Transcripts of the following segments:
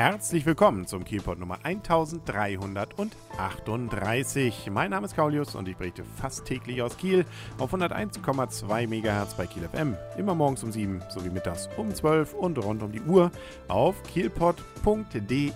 Herzlich willkommen zum Kielpot Nummer 1338. Mein Name ist Kaulius und ich berichte fast täglich aus Kiel auf 101,2 MHz bei Kiel FM. Immer morgens um 7 sowie mittags um 12 und rund um die Uhr auf kielpot.de.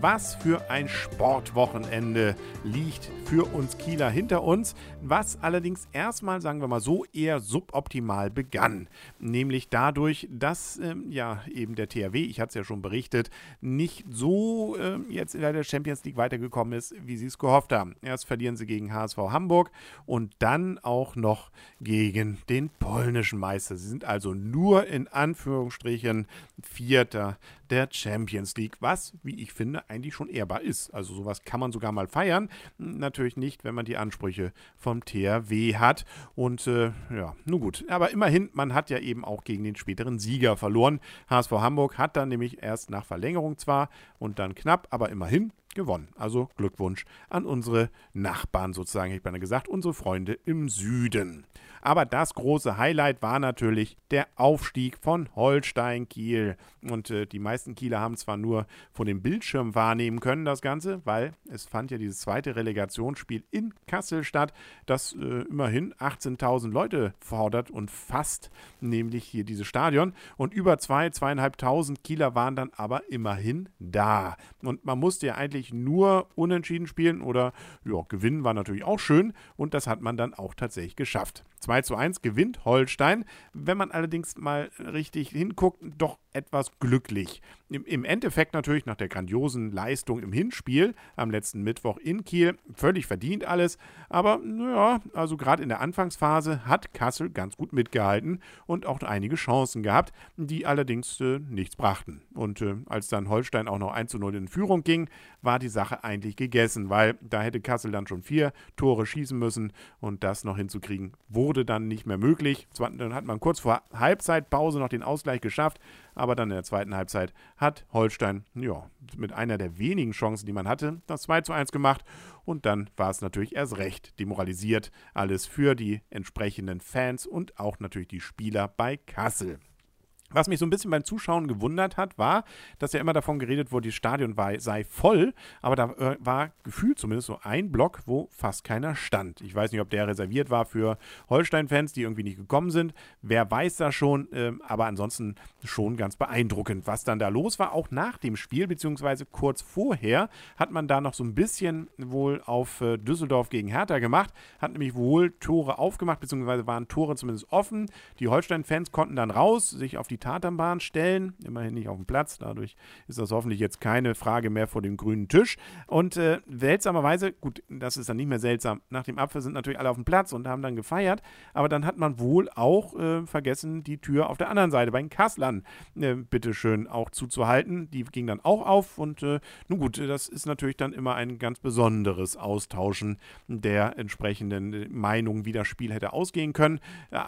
Was für ein Sportwochenende liegt für uns Kieler hinter uns, was allerdings erstmal, sagen wir mal so, eher suboptimal begann. Nämlich dadurch, dass ähm, ja eben der THW, ich hatte es ja schon berichtet, nicht so ähm, jetzt in der Champions League weitergekommen ist, wie sie es gehofft haben. Erst verlieren sie gegen HSV Hamburg und dann auch noch gegen den polnischen Meister. Sie sind also nur in Anführungsstrichen Vierter der Champions League, was, wie ich finde, eigentlich schon ehrbar ist. Also sowas kann man sogar mal feiern. Natürlich nicht, wenn man die Ansprüche vom THW hat. Und äh, ja, nun gut. Aber immerhin, man hat ja eben auch gegen den späteren Sieger verloren. HSV Hamburg hat dann nämlich erst nach Verlängerung zwar und dann knapp, aber immerhin gewonnen. Also Glückwunsch an unsere Nachbarn sozusagen, ich meine gesagt, unsere Freunde im Süden. Aber das große Highlight war natürlich der Aufstieg von Holstein Kiel. Und äh, die meisten Kieler haben zwar nur von dem Bildschirm wahrnehmen können, das Ganze, weil es fand ja dieses zweite Relegationsspiel in Kassel statt, das äh, immerhin 18.000 Leute fordert und fasst, nämlich hier dieses Stadion. Und über 2.000, 2.500 Kieler waren dann aber immerhin da. Und man musste ja eigentlich nur unentschieden spielen oder ja, gewinnen war natürlich auch schön. Und das hat man dann auch tatsächlich geschafft. 2 zu 1 gewinnt Holstein. Wenn man allerdings mal richtig hinguckt, doch etwas glücklich. Im Endeffekt natürlich nach der grandiosen Leistung im Hinspiel am letzten Mittwoch in Kiel völlig verdient alles. Aber naja, also gerade in der Anfangsphase hat Kassel ganz gut mitgehalten und auch einige Chancen gehabt, die allerdings äh, nichts brachten. Und äh, als dann Holstein auch noch 1 zu 0 in Führung ging, war die Sache eigentlich gegessen, weil da hätte Kassel dann schon vier Tore schießen müssen und das noch hinzukriegen wurde dann nicht mehr möglich. Dann hat man kurz vor Halbzeitpause noch den Ausgleich geschafft, aber dann in der zweiten Halbzeit hat Holstein ja, mit einer der wenigen Chancen, die man hatte, das 2 zu 1 gemacht. Und dann war es natürlich erst recht demoralisiert. Alles für die entsprechenden Fans und auch natürlich die Spieler bei Kassel. Was mich so ein bisschen beim Zuschauen gewundert hat, war, dass ja immer davon geredet wurde, das Stadion war, sei voll, aber da äh, war gefühlt zumindest so ein Block, wo fast keiner stand. Ich weiß nicht, ob der reserviert war für Holstein-Fans, die irgendwie nicht gekommen sind. Wer weiß das schon, äh, aber ansonsten schon ganz beeindruckend, was dann da los war. Auch nach dem Spiel, beziehungsweise kurz vorher, hat man da noch so ein bisschen wohl auf äh, Düsseldorf gegen Hertha gemacht, hat nämlich wohl Tore aufgemacht, beziehungsweise waren Tore zumindest offen. Die Holstein-Fans konnten dann raus, sich auf die Tatanbahn stellen, immerhin nicht auf dem Platz. Dadurch ist das hoffentlich jetzt keine Frage mehr vor dem grünen Tisch. Und äh, seltsamerweise, gut, das ist dann nicht mehr seltsam, nach dem Apfel sind natürlich alle auf dem Platz und haben dann gefeiert, aber dann hat man wohl auch äh, vergessen, die Tür auf der anderen Seite bei den Kasslern äh, bitteschön auch zuzuhalten. Die ging dann auch auf und äh, nun gut, das ist natürlich dann immer ein ganz besonderes Austauschen der entsprechenden Meinungen, wie das Spiel hätte ausgehen können.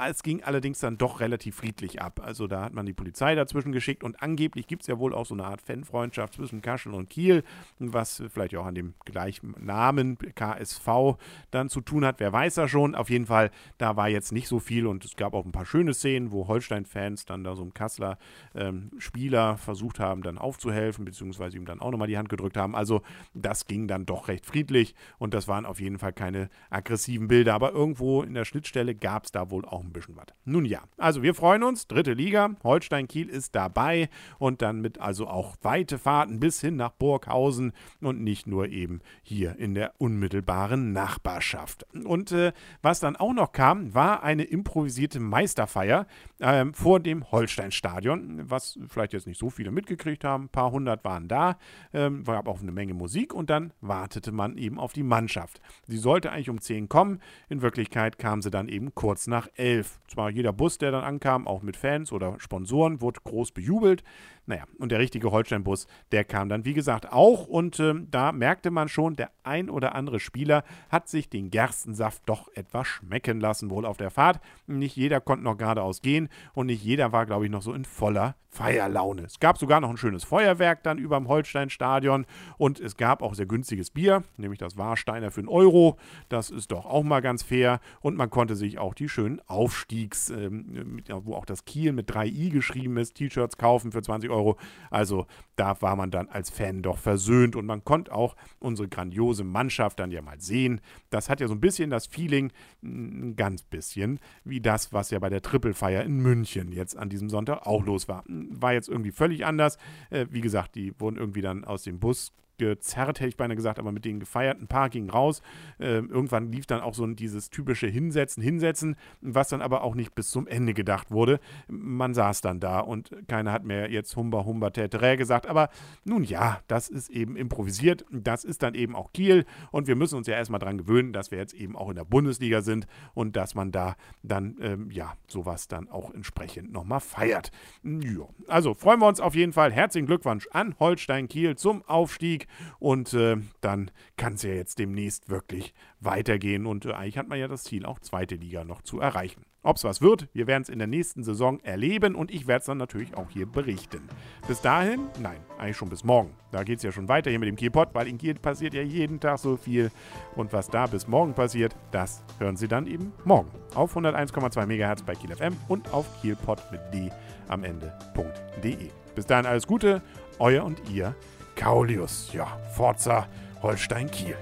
Es ging allerdings dann doch relativ friedlich ab. Also da hat man man die Polizei dazwischen geschickt und angeblich gibt es ja wohl auch so eine Art Fanfreundschaft zwischen Kaschel und Kiel, was vielleicht auch an dem gleichen Namen KSV dann zu tun hat. Wer weiß das schon. Auf jeden Fall, da war jetzt nicht so viel und es gab auch ein paar schöne Szenen, wo Holstein-Fans dann da so einem Kasseler ähm, Spieler versucht haben, dann aufzuhelfen, beziehungsweise ihm dann auch nochmal die Hand gedrückt haben. Also das ging dann doch recht friedlich und das waren auf jeden Fall keine aggressiven Bilder, aber irgendwo in der Schnittstelle gab es da wohl auch ein bisschen was. Nun ja, also wir freuen uns, dritte Liga, Holstein Kiel ist dabei und dann mit also auch weite Fahrten bis hin nach Burghausen und nicht nur eben hier in der unmittelbaren Nachbarschaft. Und äh, was dann auch noch kam, war eine improvisierte Meisterfeier äh, vor dem Holstein-Stadion, was vielleicht jetzt nicht so viele mitgekriegt haben. Ein paar hundert waren da, äh, gab auch eine Menge Musik und dann wartete man eben auf die Mannschaft. Sie sollte eigentlich um 10 kommen, in Wirklichkeit kam sie dann eben kurz nach 11. Zwar jeder Bus, der dann ankam, auch mit Fans oder Sponsoren, Sponsoren, wurde groß bejubelt. Naja, und der richtige Holstein-Bus, der kam dann, wie gesagt, auch. Und äh, da merkte man schon, der ein oder andere Spieler hat sich den Gerstensaft doch etwas schmecken lassen, wohl auf der Fahrt. Nicht jeder konnte noch geradeaus gehen. Und nicht jeder war, glaube ich, noch so in voller Feierlaune. Es gab sogar noch ein schönes Feuerwerk dann über dem Holsteinstadion und es gab auch sehr günstiges Bier, nämlich das Warsteiner für einen Euro. Das ist doch auch mal ganz fair und man konnte sich auch die schönen Aufstiegs, ähm, wo auch das Kiel mit 3i geschrieben ist, T-Shirts kaufen für 20 Euro. Also da war man dann als Fan doch versöhnt und man konnte auch unsere grandiose Mannschaft dann ja mal sehen. Das hat ja so ein bisschen das Feeling, ein ganz bisschen, wie das, was ja bei der Trippelfeier in München jetzt an diesem Sonntag auch los war war jetzt irgendwie völlig anders. Äh, wie gesagt, die wurden irgendwie dann aus dem Bus gezerrt, hätte ich beinahe gesagt, aber mit denen gefeiert. Ein paar gingen raus. Ähm, irgendwann lief dann auch so dieses typische Hinsetzen, Hinsetzen, was dann aber auch nicht bis zum Ende gedacht wurde. Man saß dann da und keiner hat mehr jetzt Humber, Humber, Täterä gesagt. Aber nun ja, das ist eben improvisiert. Das ist dann eben auch Kiel und wir müssen uns ja erstmal dran gewöhnen, dass wir jetzt eben auch in der Bundesliga sind und dass man da dann, ähm, ja, sowas dann auch entsprechend nochmal feiert. Ja. Also freuen wir uns auf jeden Fall. Herzlichen Glückwunsch an Holstein Kiel zum Aufstieg. Und äh, dann kann es ja jetzt demnächst wirklich weitergehen. Und äh, eigentlich hat man ja das Ziel, auch zweite Liga noch zu erreichen. Ob es was wird, wir werden es in der nächsten Saison erleben und ich werde es dann natürlich auch hier berichten. Bis dahin, nein, eigentlich schon bis morgen. Da geht es ja schon weiter hier mit dem Kielpot, weil in Kiel passiert ja jeden Tag so viel. Und was da bis morgen passiert, das hören Sie dann eben morgen auf 101,2 MHz bei Kiel FM und auf kielpot mit d am Ende.de. Bis dahin alles Gute, euer und ihr Kaulius. Ja, Forza Holstein Kiel.